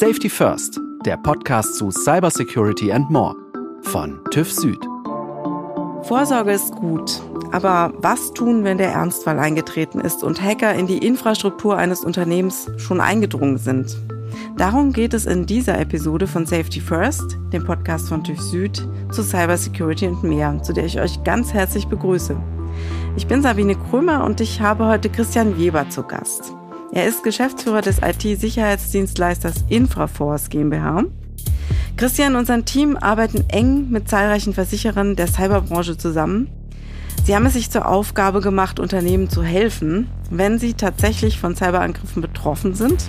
Safety First, der Podcast zu Cybersecurity and More von TÜV Süd. Vorsorge ist gut, aber was tun, wenn der Ernstfall eingetreten ist und Hacker in die Infrastruktur eines Unternehmens schon eingedrungen sind? Darum geht es in dieser Episode von Safety First, dem Podcast von TÜV Süd, zu Cybersecurity und mehr, zu der ich euch ganz herzlich begrüße. Ich bin Sabine Krömer und ich habe heute Christian Weber zu Gast. Er ist Geschäftsführer des IT-Sicherheitsdienstleisters Infraforce GmbH. Christian und sein Team arbeiten eng mit zahlreichen Versicherern der Cyberbranche zusammen. Sie haben es sich zur Aufgabe gemacht, Unternehmen zu helfen, wenn sie tatsächlich von Cyberangriffen betroffen sind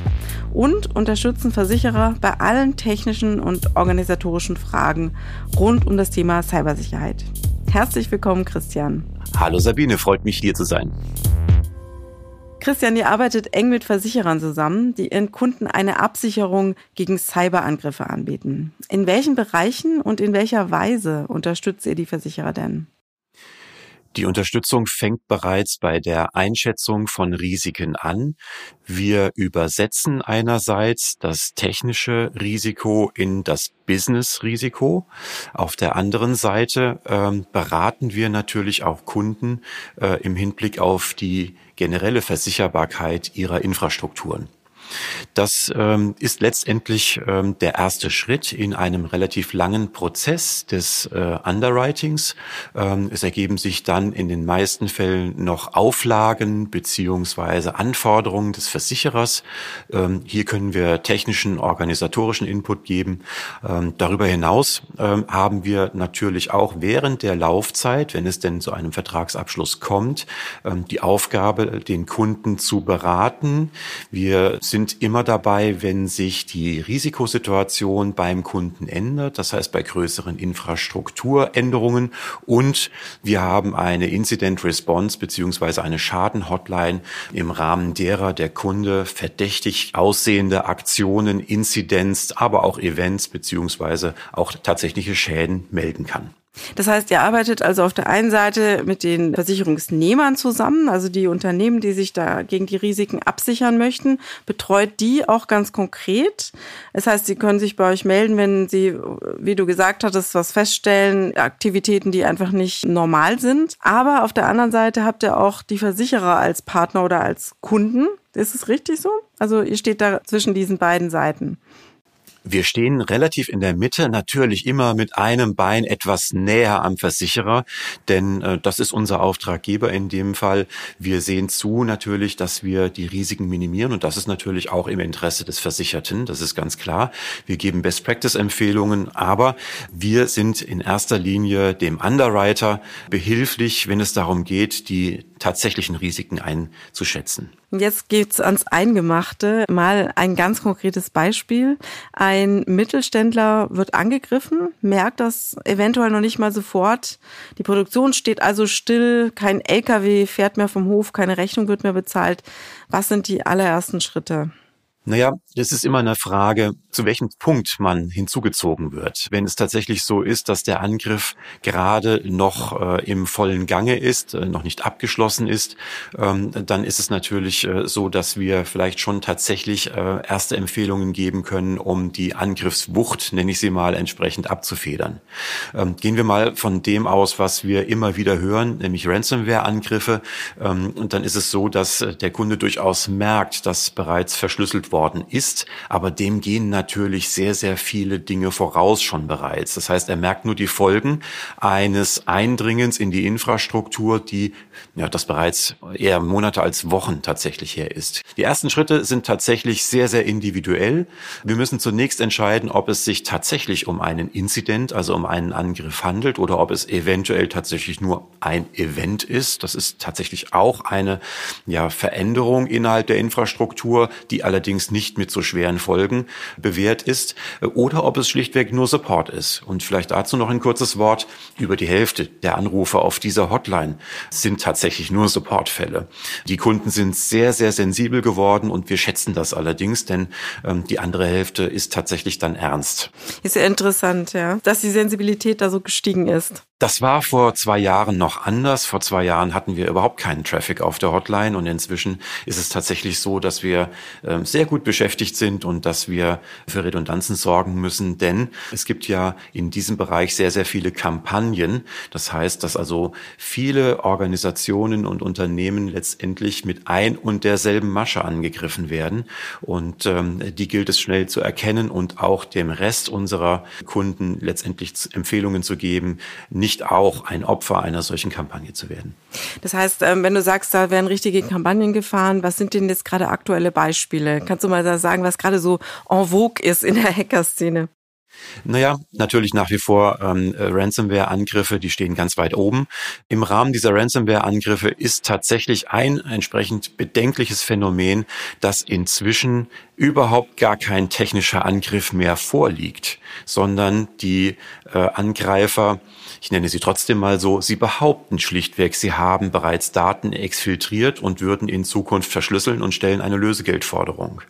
und unterstützen Versicherer bei allen technischen und organisatorischen Fragen rund um das Thema Cybersicherheit. Herzlich willkommen, Christian. Hallo Sabine, freut mich hier zu sein. Christian, ihr arbeitet eng mit Versicherern zusammen, die ihren Kunden eine Absicherung gegen Cyberangriffe anbieten. In welchen Bereichen und in welcher Weise unterstützt ihr die Versicherer denn? Die Unterstützung fängt bereits bei der Einschätzung von Risiken an. Wir übersetzen einerseits das technische Risiko in das Business-Risiko. Auf der anderen Seite ähm, beraten wir natürlich auch Kunden äh, im Hinblick auf die generelle Versicherbarkeit ihrer Infrastrukturen. Das ähm, ist letztendlich ähm, der erste Schritt in einem relativ langen Prozess des äh, Underwritings. Ähm, es ergeben sich dann in den meisten Fällen noch Auflagen beziehungsweise Anforderungen des Versicherers. Ähm, hier können wir technischen, organisatorischen Input geben. Ähm, darüber hinaus ähm, haben wir natürlich auch während der Laufzeit, wenn es denn zu einem Vertragsabschluss kommt, die Aufgabe, den Kunden zu beraten. Wir sind immer dabei, wenn sich die Risikosituation beim Kunden ändert, das heißt bei größeren Infrastrukturänderungen und wir haben eine Incident Response beziehungsweise eine Schadenhotline im Rahmen derer der Kunde verdächtig aussehende Aktionen, Inzidenz, aber auch Events beziehungsweise auch tatsächliche Schäden melden kann. Das heißt, ihr arbeitet also auf der einen Seite mit den Versicherungsnehmern zusammen, also die Unternehmen, die sich da gegen die Risiken absichern möchten, betreut die auch ganz konkret. Das heißt, sie können sich bei euch melden, wenn sie, wie du gesagt hattest, was feststellen, Aktivitäten, die einfach nicht normal sind. Aber auf der anderen Seite habt ihr auch die Versicherer als Partner oder als Kunden. Ist es richtig so? Also ihr steht da zwischen diesen beiden Seiten. Wir stehen relativ in der Mitte, natürlich immer mit einem Bein etwas näher am Versicherer, denn äh, das ist unser Auftraggeber in dem Fall. Wir sehen zu natürlich, dass wir die Risiken minimieren und das ist natürlich auch im Interesse des Versicherten, das ist ganz klar. Wir geben Best-Practice-Empfehlungen, aber wir sind in erster Linie dem Underwriter behilflich, wenn es darum geht, die tatsächlichen Risiken einzuschätzen. Jetzt geht's ans Eingemachte. Mal ein ganz konkretes Beispiel. Ein Mittelständler wird angegriffen, merkt das eventuell noch nicht mal sofort. Die Produktion steht also still, kein LKW fährt mehr vom Hof, keine Rechnung wird mehr bezahlt. Was sind die allerersten Schritte? Naja, das ist immer eine Frage, zu welchem Punkt man hinzugezogen wird. Wenn es tatsächlich so ist, dass der Angriff gerade noch äh, im vollen Gange ist, äh, noch nicht abgeschlossen ist, ähm, dann ist es natürlich äh, so, dass wir vielleicht schon tatsächlich äh, erste Empfehlungen geben können, um die Angriffswucht, nenne ich sie mal, entsprechend abzufedern. Ähm, gehen wir mal von dem aus, was wir immer wieder hören, nämlich Ransomware-Angriffe. Ähm, und dann ist es so, dass äh, der Kunde durchaus merkt, dass bereits verschlüsselt worden ist, aber dem gehen natürlich sehr, sehr viele Dinge voraus schon bereits. Das heißt, er merkt nur die Folgen eines Eindringens in die Infrastruktur, die ja, das bereits eher Monate als Wochen tatsächlich her ist. Die ersten Schritte sind tatsächlich sehr, sehr individuell. Wir müssen zunächst entscheiden, ob es sich tatsächlich um einen Inzident, also um einen Angriff handelt oder ob es eventuell tatsächlich nur ein Event ist. Das ist tatsächlich auch eine ja, Veränderung innerhalb der Infrastruktur, die allerdings allerdings nicht mit so schweren Folgen bewährt ist, äh, oder ob es schlichtweg nur Support ist. Und vielleicht dazu noch ein kurzes Wort. Über die Hälfte der Anrufe auf dieser Hotline sind tatsächlich nur Supportfälle. Die Kunden sind sehr, sehr sensibel geworden und wir schätzen das allerdings, denn ähm, die andere Hälfte ist tatsächlich dann ernst. Ist ja interessant, ja, dass die Sensibilität da so gestiegen ist. Das war vor zwei Jahren noch anders. Vor zwei Jahren hatten wir überhaupt keinen Traffic auf der Hotline und inzwischen ist es tatsächlich so, dass wir äh, sehr gut gut beschäftigt sind und dass wir für Redundanzen sorgen müssen, denn es gibt ja in diesem Bereich sehr, sehr viele Kampagnen. Das heißt, dass also viele Organisationen und Unternehmen letztendlich mit ein und derselben Masche angegriffen werden. Und ähm, die gilt es schnell zu erkennen und auch dem Rest unserer Kunden letztendlich Empfehlungen zu geben, nicht auch ein Opfer einer solchen Kampagne zu werden. Das heißt, ähm, wenn du sagst, da werden richtige Kampagnen gefahren, was sind denn jetzt gerade aktuelle Beispiele? Kannst du mal sagen, was gerade so en vogue ist in der Hackerszene? Naja, natürlich nach wie vor ähm, Ransomware-Angriffe, die stehen ganz weit oben. Im Rahmen dieser Ransomware-Angriffe ist tatsächlich ein entsprechend bedenkliches Phänomen, dass inzwischen überhaupt gar kein technischer Angriff mehr vorliegt, sondern die äh, Angreifer ich nenne sie trotzdem mal so, sie behaupten schlichtweg, sie haben bereits Daten exfiltriert und würden in Zukunft verschlüsseln und stellen eine Lösegeldforderung.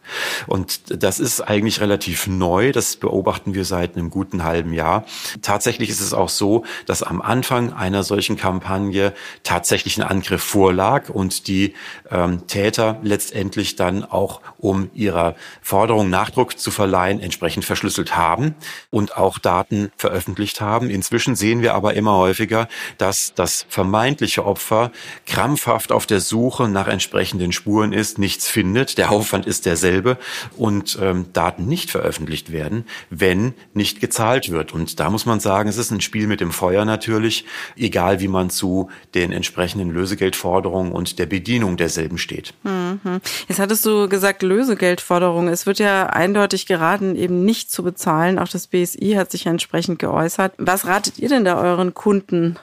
Und das ist eigentlich relativ neu, das beobachten wir seit einem guten halben Jahr. Tatsächlich ist es auch so, dass am Anfang einer solchen Kampagne tatsächlich ein Angriff vorlag und die ähm, Täter letztendlich dann auch, um ihrer Forderung Nachdruck zu verleihen, entsprechend verschlüsselt haben und auch Daten veröffentlicht haben. Inzwischen sehen wir aber immer häufiger, dass das vermeintliche Opfer krampfhaft auf der Suche nach entsprechenden Spuren ist, nichts findet, der Aufwand ist derselbe und ähm, Daten nicht veröffentlicht werden, wenn nicht gezahlt wird. Und da muss man sagen, es ist ein Spiel mit dem Feuer natürlich, egal wie man zu den entsprechenden Lösegeldforderungen und der Bedienung derselben steht. Mhm. Jetzt hattest du gesagt, Lösegeldforderungen. Es wird ja eindeutig geraten, eben nicht zu bezahlen. Auch das BSI hat sich entsprechend geäußert. Was ratet ihr denn da euren Kunden?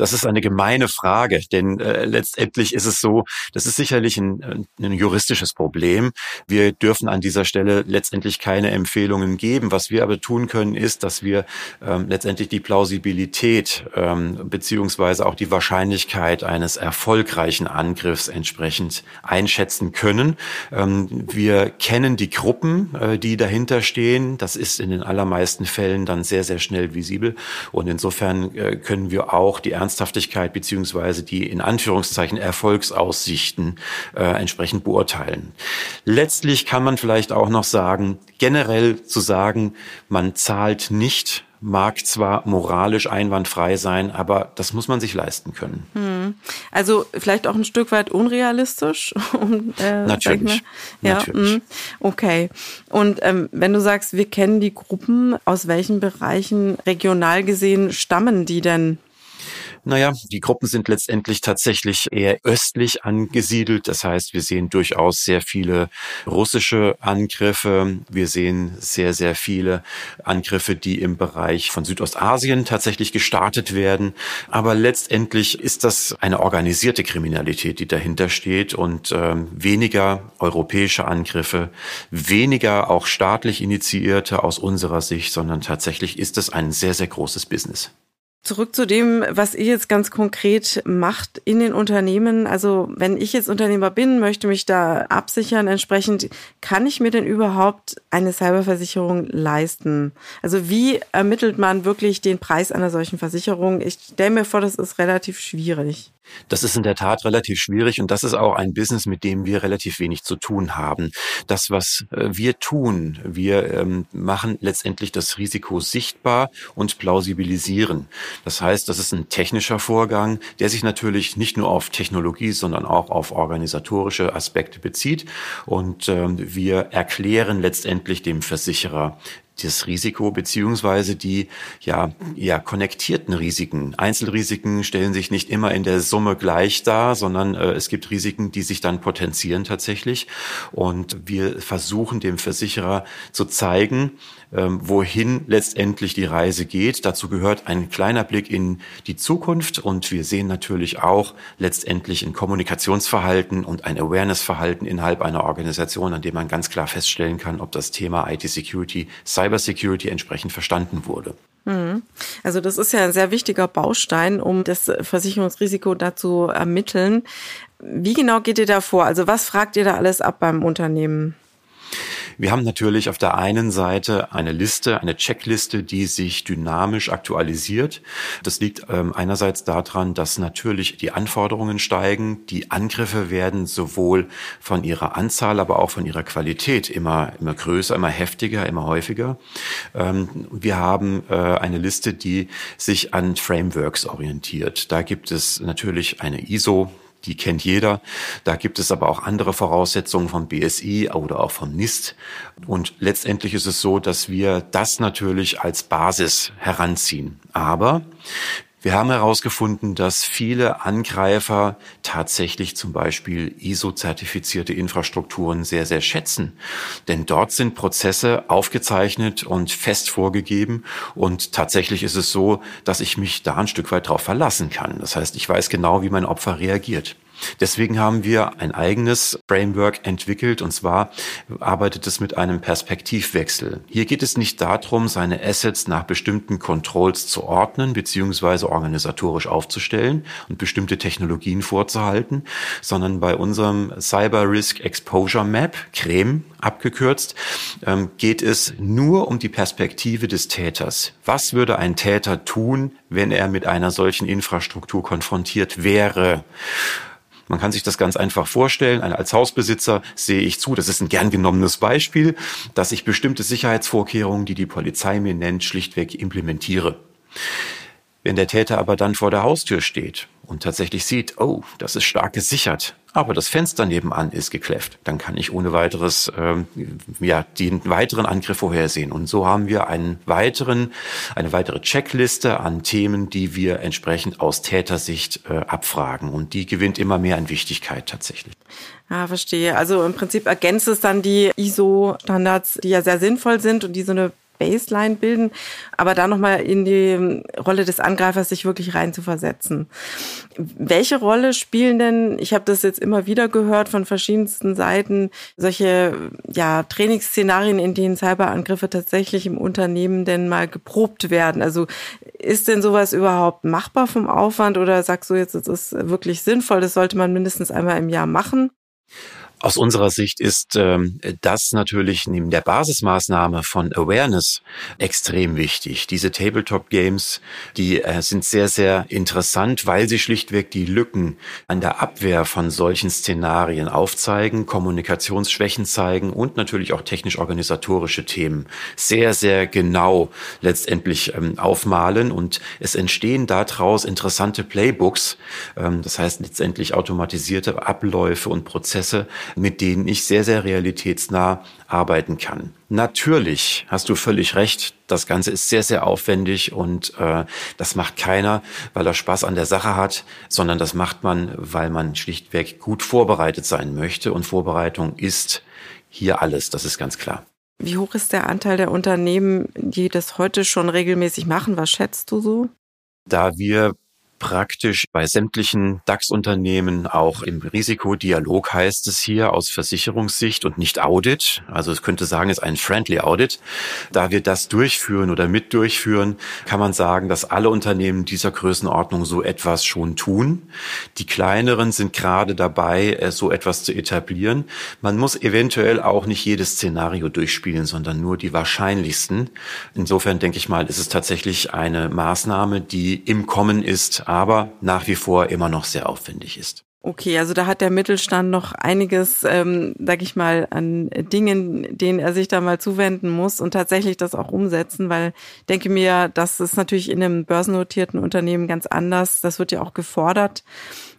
Das ist eine gemeine Frage, denn äh, letztendlich ist es so, das ist sicherlich ein, äh, ein juristisches Problem. Wir dürfen an dieser Stelle letztendlich keine Empfehlungen geben. Was wir aber tun können, ist, dass wir ähm, letztendlich die Plausibilität ähm, beziehungsweise auch die Wahrscheinlichkeit eines erfolgreichen Angriffs entsprechend einschätzen können. Ähm, wir kennen die Gruppen, äh, die dahinter stehen. Das ist in den allermeisten Fällen dann sehr, sehr schnell visibel. Und insofern äh, können wir auch die Ernst Ernsthaftigkeit beziehungsweise die in Anführungszeichen Erfolgsaussichten äh, entsprechend beurteilen. Letztlich kann man vielleicht auch noch sagen, generell zu sagen, man zahlt nicht mag zwar moralisch einwandfrei sein, aber das muss man sich leisten können. Hm. Also vielleicht auch ein Stück weit unrealistisch. Um, äh, natürlich. Ja, natürlich. Mh. okay. Und ähm, wenn du sagst, wir kennen die Gruppen, aus welchen Bereichen regional gesehen stammen die denn? Naja, die Gruppen sind letztendlich tatsächlich eher östlich angesiedelt. Das heißt, wir sehen durchaus sehr viele russische Angriffe. Wir sehen sehr, sehr viele Angriffe, die im Bereich von Südostasien tatsächlich gestartet werden. Aber letztendlich ist das eine organisierte Kriminalität, die dahinter steht und äh, weniger europäische Angriffe, weniger auch staatlich initiierte aus unserer Sicht, sondern tatsächlich ist es ein sehr, sehr großes Business. Zurück zu dem, was ihr jetzt ganz konkret macht in den Unternehmen. Also wenn ich jetzt Unternehmer bin, möchte mich da absichern, entsprechend, kann ich mir denn überhaupt eine Cyberversicherung leisten? Also wie ermittelt man wirklich den Preis einer solchen Versicherung? Ich stelle mir vor, das ist relativ schwierig. Das ist in der Tat relativ schwierig und das ist auch ein Business, mit dem wir relativ wenig zu tun haben. Das, was äh, wir tun, wir ähm, machen letztendlich das Risiko sichtbar und plausibilisieren. Das heißt, das ist ein technischer Vorgang, der sich natürlich nicht nur auf Technologie, sondern auch auf organisatorische Aspekte bezieht. Und ähm, wir erklären letztendlich dem Versicherer, das Risiko beziehungsweise die ja, ja konnektierten Risiken. Einzelrisiken stellen sich nicht immer in der Summe gleich dar, sondern äh, es gibt Risiken, die sich dann potenzieren tatsächlich. Und wir versuchen dem Versicherer zu zeigen, ähm, wohin letztendlich die Reise geht. Dazu gehört ein kleiner Blick in die Zukunft und wir sehen natürlich auch letztendlich ein Kommunikationsverhalten und ein Awareness-Verhalten innerhalb einer Organisation, an dem man ganz klar feststellen kann, ob das Thema IT-Security, Cybersecurity entsprechend verstanden wurde. Mhm. Also das ist ja ein sehr wichtiger Baustein, um das Versicherungsrisiko dazu ermitteln. Wie genau geht ihr da vor? Also was fragt ihr da alles ab beim Unternehmen? Wir haben natürlich auf der einen Seite eine Liste, eine Checkliste, die sich dynamisch aktualisiert. Das liegt ähm, einerseits daran, dass natürlich die Anforderungen steigen, die Angriffe werden sowohl von ihrer Anzahl, aber auch von ihrer Qualität immer, immer größer, immer heftiger, immer häufiger. Ähm, wir haben äh, eine Liste, die sich an Frameworks orientiert. Da gibt es natürlich eine ISO, die kennt jeder. Da gibt es aber auch andere Voraussetzungen vom BSI oder auch vom NIST. Und letztendlich ist es so, dass wir das natürlich als Basis heranziehen. Aber wir haben herausgefunden, dass viele Angreifer tatsächlich zum Beispiel ISO-zertifizierte Infrastrukturen sehr, sehr schätzen. Denn dort sind Prozesse aufgezeichnet und fest vorgegeben. Und tatsächlich ist es so, dass ich mich da ein Stück weit drauf verlassen kann. Das heißt, ich weiß genau, wie mein Opfer reagiert. Deswegen haben wir ein eigenes Framework entwickelt und zwar arbeitet es mit einem Perspektivwechsel. Hier geht es nicht darum, seine Assets nach bestimmten Controls zu ordnen bzw. organisatorisch aufzustellen und bestimmte Technologien vorzuhalten, sondern bei unserem Cyber Risk Exposure Map, CREME abgekürzt, ähm, geht es nur um die Perspektive des Täters. Was würde ein Täter tun, wenn er mit einer solchen Infrastruktur konfrontiert wäre? Man kann sich das ganz einfach vorstellen. Als Hausbesitzer sehe ich zu, das ist ein gern genommenes Beispiel, dass ich bestimmte Sicherheitsvorkehrungen, die die Polizei mir nennt, schlichtweg implementiere. Wenn der Täter aber dann vor der Haustür steht und tatsächlich sieht, oh, das ist stark gesichert, aber das Fenster nebenan ist gekläfft, dann kann ich ohne weiteres ähm, ja den weiteren Angriff vorhersehen. Und so haben wir einen weiteren, eine weitere Checkliste an Themen, die wir entsprechend aus Tätersicht äh, abfragen. Und die gewinnt immer mehr an Wichtigkeit tatsächlich. Ja, verstehe. Also im Prinzip ergänzt es dann die ISO-Standards, die ja sehr sinnvoll sind und die so eine Baseline bilden, aber da nochmal in die Rolle des Angreifers sich wirklich rein zu versetzen. Welche Rolle spielen denn, ich habe das jetzt immer wieder gehört von verschiedensten Seiten, solche ja, Trainingsszenarien, in denen Cyberangriffe tatsächlich im Unternehmen denn mal geprobt werden? Also ist denn sowas überhaupt machbar vom Aufwand oder sagst du jetzt, es ist wirklich sinnvoll, das sollte man mindestens einmal im Jahr machen? Aus unserer Sicht ist ähm, das natürlich neben der Basismaßnahme von Awareness extrem wichtig. Diese Tabletop-Games, die äh, sind sehr, sehr interessant, weil sie schlichtweg die Lücken an der Abwehr von solchen Szenarien aufzeigen, Kommunikationsschwächen zeigen und natürlich auch technisch-organisatorische Themen sehr, sehr genau letztendlich ähm, aufmalen. Und es entstehen daraus interessante Playbooks, ähm, das heißt letztendlich automatisierte Abläufe und Prozesse, mit denen ich sehr, sehr realitätsnah arbeiten kann. Natürlich hast du völlig recht. Das Ganze ist sehr, sehr aufwendig und äh, das macht keiner, weil er Spaß an der Sache hat, sondern das macht man, weil man schlichtweg gut vorbereitet sein möchte. Und Vorbereitung ist hier alles, das ist ganz klar. Wie hoch ist der Anteil der Unternehmen, die das heute schon regelmäßig machen? Was schätzt du so? Da wir praktisch bei sämtlichen DAX-Unternehmen auch im Risikodialog heißt es hier aus Versicherungssicht und nicht Audit. Also es könnte sagen, es ist ein Friendly Audit. Da wir das durchführen oder mit durchführen, kann man sagen, dass alle Unternehmen dieser Größenordnung so etwas schon tun. Die kleineren sind gerade dabei, äh, so etwas zu etablieren. Man muss eventuell auch nicht jedes Szenario durchspielen, sondern nur die wahrscheinlichsten. Insofern denke ich mal, ist es tatsächlich eine Maßnahme, die im Kommen ist, aber nach wie vor immer noch sehr aufwendig ist. Okay, also da hat der Mittelstand noch einiges, ähm, sag ich mal, an Dingen, denen er sich da mal zuwenden muss und tatsächlich das auch umsetzen, weil ich denke mir, das ist natürlich in einem börsennotierten Unternehmen ganz anders. Das wird ja auch gefordert,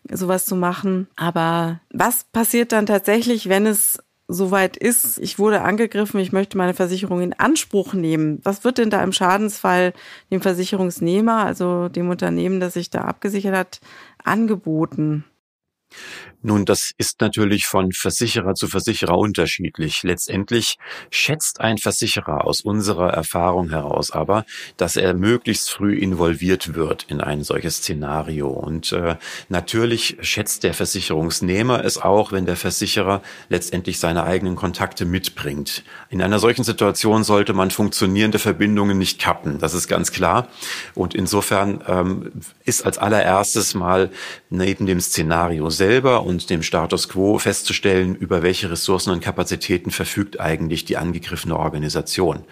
sowas zu machen. Aber was passiert dann tatsächlich, wenn es soweit ist, ich wurde angegriffen, ich möchte meine Versicherung in Anspruch nehmen. Was wird denn da im Schadensfall dem Versicherungsnehmer, also dem Unternehmen, das sich da abgesichert hat, angeboten? Nun, das ist natürlich von Versicherer zu Versicherer unterschiedlich. Letztendlich schätzt ein Versicherer aus unserer Erfahrung heraus aber, dass er möglichst früh involviert wird in ein solches Szenario. Und äh, natürlich schätzt der Versicherungsnehmer es auch, wenn der Versicherer letztendlich seine eigenen Kontakte mitbringt. In einer solchen Situation sollte man funktionierende Verbindungen nicht kappen. Das ist ganz klar. Und insofern ähm, ist als allererstes mal neben dem Szenario selber und dem Status quo festzustellen, über welche Ressourcen und Kapazitäten verfügt eigentlich die angegriffene Organisation,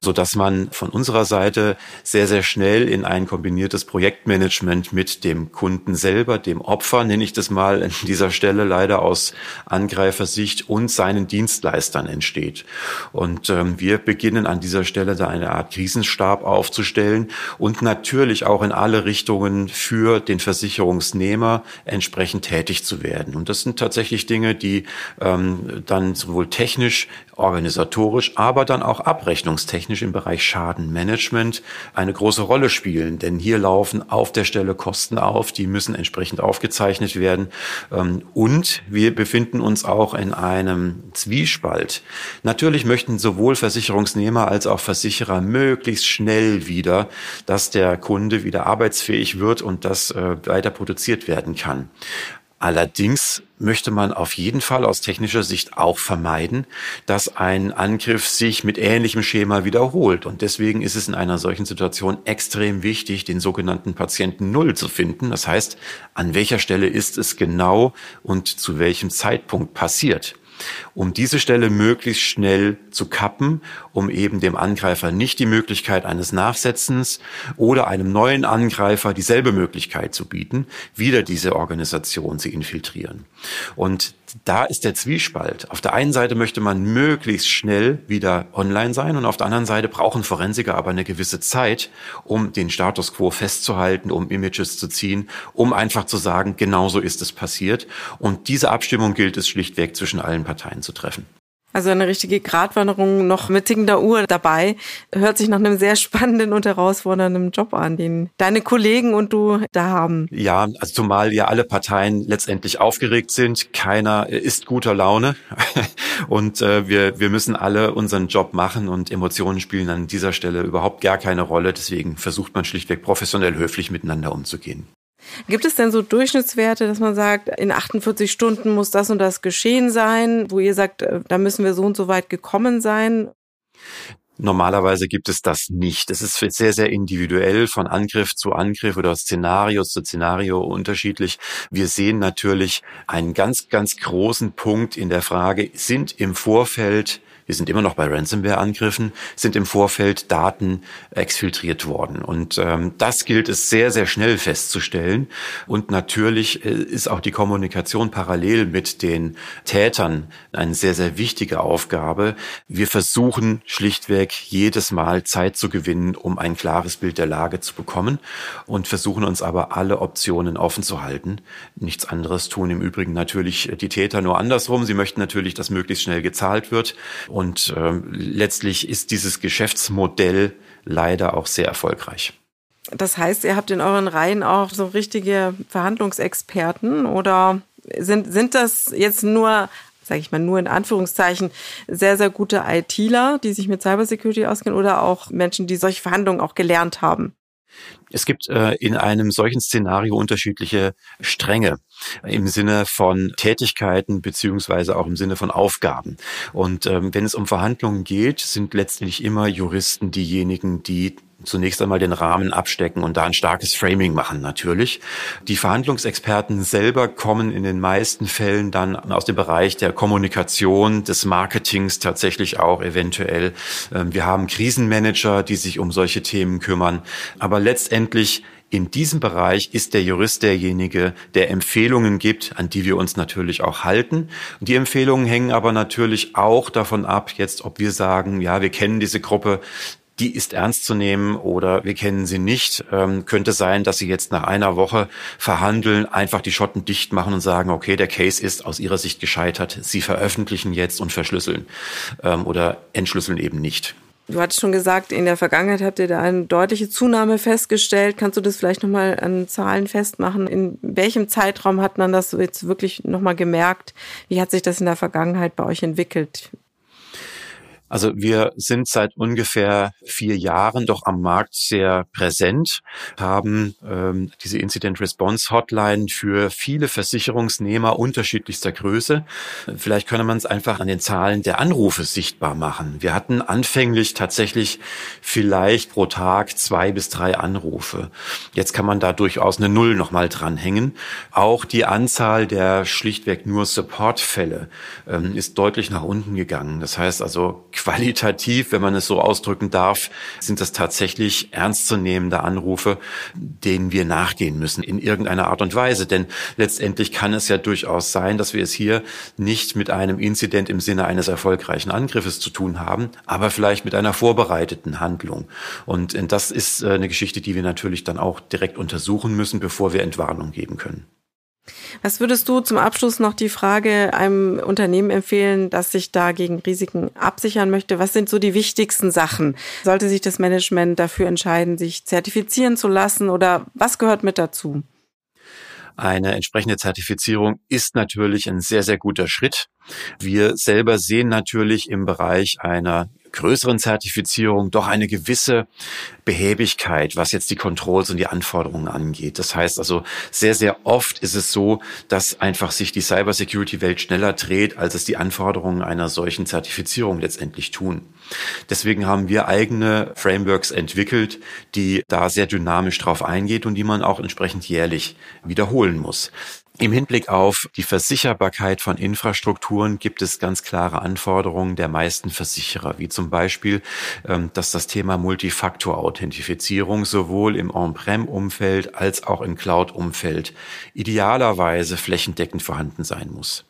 so dass man von unserer Seite sehr sehr schnell in ein kombiniertes Projektmanagement mit dem Kunden selber, dem Opfer, nenne ich das mal an dieser Stelle leider aus Angreifersicht und seinen Dienstleistern entsteht. Und ähm, wir beginnen an dieser Stelle da eine Art Krisenstab aufzustellen und natürlich auch in alle Richtungen für den Versicherungsnehmer entsprechend tätig zu werden. Und das sind tatsächlich Dinge, die ähm, dann sowohl technisch, organisatorisch, aber dann auch abrechnungstechnisch im Bereich Schadenmanagement eine große Rolle spielen. Denn hier laufen auf der Stelle Kosten auf, die müssen entsprechend aufgezeichnet werden. Ähm, und wir befinden uns auch in einem Zwiespalt. Natürlich möchten sowohl Versicherungsnehmer als auch Versicherer möglichst schnell wieder, dass der Kunde wieder arbeitsfähig wird und das äh, weiter produziert werden kann. Allerdings möchte man auf jeden Fall aus technischer Sicht auch vermeiden, dass ein Angriff sich mit ähnlichem Schema wiederholt. Und deswegen ist es in einer solchen Situation extrem wichtig, den sogenannten Patienten Null zu finden. Das heißt, an welcher Stelle ist es genau und zu welchem Zeitpunkt passiert um diese Stelle möglichst schnell zu kappen, um eben dem Angreifer nicht die Möglichkeit eines Nachsetzens oder einem neuen Angreifer dieselbe Möglichkeit zu bieten, wieder diese Organisation zu infiltrieren. Und da ist der Zwiespalt. Auf der einen Seite möchte man möglichst schnell wieder online sein und auf der anderen Seite brauchen Forensiker aber eine gewisse Zeit, um den Status quo festzuhalten, um Images zu ziehen, um einfach zu sagen, genauso ist es passiert. Und diese Abstimmung gilt es schlichtweg zwischen allen Parteien zu treffen. Also eine richtige Gratwanderung noch mit tickender Uhr dabei. Hört sich nach einem sehr spannenden und herausfordernden Job an, den deine Kollegen und du da haben. Ja, also zumal ja alle Parteien letztendlich aufgeregt sind. Keiner ist guter Laune. Und äh, wir, wir müssen alle unseren Job machen und Emotionen spielen an dieser Stelle überhaupt gar keine Rolle. Deswegen versucht man schlichtweg professionell höflich miteinander umzugehen. Gibt es denn so Durchschnittswerte, dass man sagt, in 48 Stunden muss das und das geschehen sein, wo ihr sagt, äh, da müssen wir so und so weit gekommen sein? Normalerweise gibt es das nicht. Es ist sehr, sehr individuell von Angriff zu Angriff oder Szenario zu Szenario unterschiedlich. Wir sehen natürlich einen ganz, ganz großen Punkt in der Frage, sind im Vorfeld wir sind immer noch bei Ransomware-Angriffen, sind im Vorfeld Daten exfiltriert worden. Und ähm, das gilt es sehr, sehr schnell festzustellen. Und natürlich äh, ist auch die Kommunikation parallel mit den Tätern eine sehr, sehr wichtige Aufgabe. Wir versuchen schlichtweg jedes Mal Zeit zu gewinnen, um ein klares Bild der Lage zu bekommen und versuchen uns aber alle Optionen offen zu halten. Nichts anderes tun im Übrigen natürlich die Täter nur andersrum. Sie möchten natürlich, dass möglichst schnell gezahlt wird. Äh, letztlich ist dieses Geschäftsmodell leider auch sehr erfolgreich. Das heißt, ihr habt in euren Reihen auch so richtige Verhandlungsexperten oder sind, sind das jetzt nur sage ich mal nur in Anführungszeichen, sehr, sehr gute ITler, die sich mit Cybersecurity auskennen oder auch Menschen, die solche Verhandlungen auch gelernt haben? Es gibt äh, in einem solchen Szenario unterschiedliche Stränge im Sinne von Tätigkeiten beziehungsweise auch im Sinne von Aufgaben. Und ähm, wenn es um Verhandlungen geht, sind letztlich immer Juristen diejenigen, die zunächst einmal den Rahmen abstecken und da ein starkes Framing machen natürlich. Die Verhandlungsexperten selber kommen in den meisten Fällen dann aus dem Bereich der Kommunikation, des Marketings tatsächlich auch eventuell. Ähm, wir haben Krisenmanager, die sich um solche Themen kümmern. Aber letztendlich in diesem Bereich ist der Jurist derjenige, der Empfehlungen gibt, an die wir uns natürlich auch halten. Die Empfehlungen hängen aber natürlich auch davon ab, jetzt, ob wir sagen, ja, wir kennen diese Gruppe, die ist ernst zu nehmen oder wir kennen sie nicht. Ähm, könnte sein, dass sie jetzt nach einer Woche verhandeln, einfach die Schotten dicht machen und sagen, okay, der Case ist aus ihrer Sicht gescheitert. Sie veröffentlichen jetzt und verschlüsseln ähm, oder entschlüsseln eben nicht. Du hattest schon gesagt, in der Vergangenheit habt ihr da eine deutliche Zunahme festgestellt. Kannst du das vielleicht nochmal an Zahlen festmachen? In welchem Zeitraum hat man das jetzt wirklich nochmal gemerkt? Wie hat sich das in der Vergangenheit bei euch entwickelt? Also wir sind seit ungefähr vier Jahren doch am Markt sehr präsent, haben ähm, diese Incident Response Hotline für viele Versicherungsnehmer unterschiedlichster Größe. Vielleicht könne man es einfach an den Zahlen der Anrufe sichtbar machen. Wir hatten anfänglich tatsächlich vielleicht pro Tag zwei bis drei Anrufe. Jetzt kann man da durchaus eine Null nochmal dranhängen. Auch die Anzahl der schlichtweg nur Supportfälle ähm, ist deutlich nach unten gegangen. Das heißt also, qualitativ, wenn man es so ausdrücken darf, sind das tatsächlich ernstzunehmende Anrufe, denen wir nachgehen müssen in irgendeiner Art und Weise. Denn letztendlich kann es ja durchaus sein, dass wir es hier nicht mit einem Inzident im Sinne eines erfolgreichen Angriffes zu tun haben, aber vielleicht mit einer vorbereiteten Handlung. Und das ist äh, eine Geschichte, die wir natürlich dann auch direkt untersuchen müssen, bevor wir Entwarnung geben können. Was würdest du zum Abschluss noch die Frage einem Unternehmen empfehlen, das sich da gegen Risiken absichern möchte? Was sind so die wichtigsten Sachen? Sollte sich das Management dafür entscheiden, sich zertifizieren zu lassen oder was gehört mit dazu? Eine entsprechende Zertifizierung ist natürlich ein sehr, sehr guter Schritt. Wir selber sehen natürlich im Bereich einer größeren Zertifizierung doch eine gewisse Behäbigkeit, was jetzt die Controls und die Anforderungen angeht. Das heißt also, sehr, sehr oft ist es so, dass einfach sich die Cybersecurity-Welt schneller dreht, als es die Anforderungen einer solchen Zertifizierung letztendlich tun. Deswegen haben wir eigene Frameworks entwickelt, die da sehr dynamisch drauf eingeht und die man auch entsprechend jährlich wiederholen muss. Im Hinblick auf die Versicherbarkeit von Infrastrukturen gibt es ganz klare Anforderungen der meisten Versicherer, wie zum Beispiel, ähm, dass das Thema Multifaktor-Authentifizierung sowohl im On-Prem-Umfeld als auch im Cloud-Umfeld idealerweise flächendeckend vorhanden sein muss.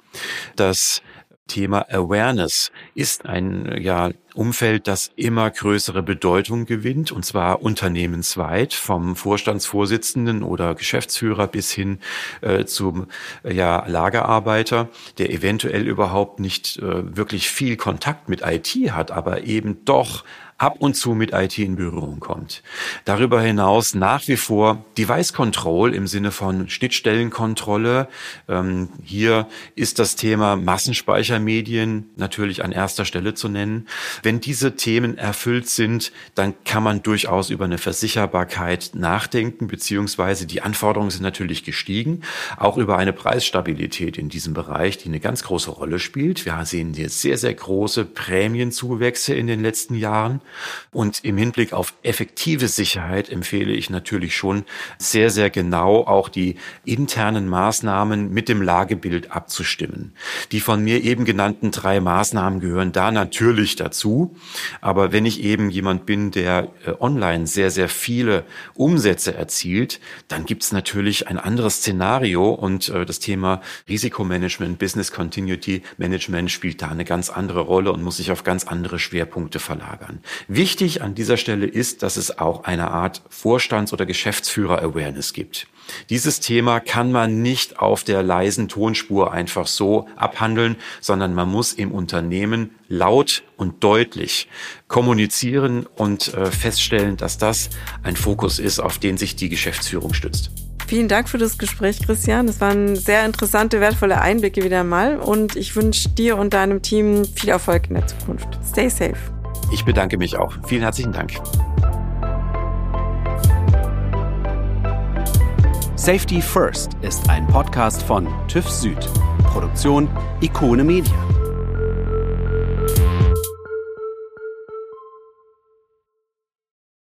Das Thema Awareness ist ein ja, Umfeld, das immer größere Bedeutung gewinnt, und zwar unternehmensweit, vom Vorstandsvorsitzenden oder Geschäftsführer bis hin äh, zum ja, Lagerarbeiter, der eventuell überhaupt nicht äh, wirklich viel Kontakt mit IT hat, aber eben doch ab und zu mit IT in Berührung kommt. Darüber hinaus nach wie vor Device Control im Sinne von Schnittstellenkontrolle. Ähm, hier ist das Thema Massenspeichermedien natürlich an erster Stelle zu nennen. Wenn diese Themen erfüllt sind, dann kann man durchaus über eine Versicherbarkeit nachdenken, beziehungsweise die Anforderungen sind natürlich gestiegen, auch über eine Preisstabilität in diesem Bereich, die eine ganz große Rolle spielt. Wir sehen hier sehr, sehr große Prämienzuwächse in den letzten Jahren. Und im Hinblick auf effektive Sicherheit empfehle ich natürlich schon sehr, sehr genau auch die internen Maßnahmen mit dem Lagebild abzustimmen. Die von mir eben genannten drei Maßnahmen gehören da natürlich dazu. Aber wenn ich eben jemand bin, der äh, online sehr, sehr viele Umsätze erzielt, dann gibt es natürlich ein anderes Szenario und äh, das Thema Risikomanagement, Business Continuity Management spielt da eine ganz andere Rolle und muss sich auf ganz andere Schwerpunkte verlagern. Wichtig an dieser Stelle ist, dass es auch eine Art Vorstands- oder Geschäftsführer-Awareness gibt. Dieses Thema kann man nicht auf der leisen Tonspur einfach so abhandeln, sondern man muss im Unternehmen laut und deutlich kommunizieren und äh, feststellen, dass das ein Fokus ist, auf den sich die Geschäftsführung stützt. Vielen Dank für das Gespräch, Christian. Das waren sehr interessante, wertvolle Einblicke wieder mal und ich wünsche dir und deinem Team viel Erfolg in der Zukunft. Stay safe. Ich bedanke mich auch. Vielen herzlichen Dank. Safety First ist ein Podcast von TÜV Süd. Produktion Ikone Media.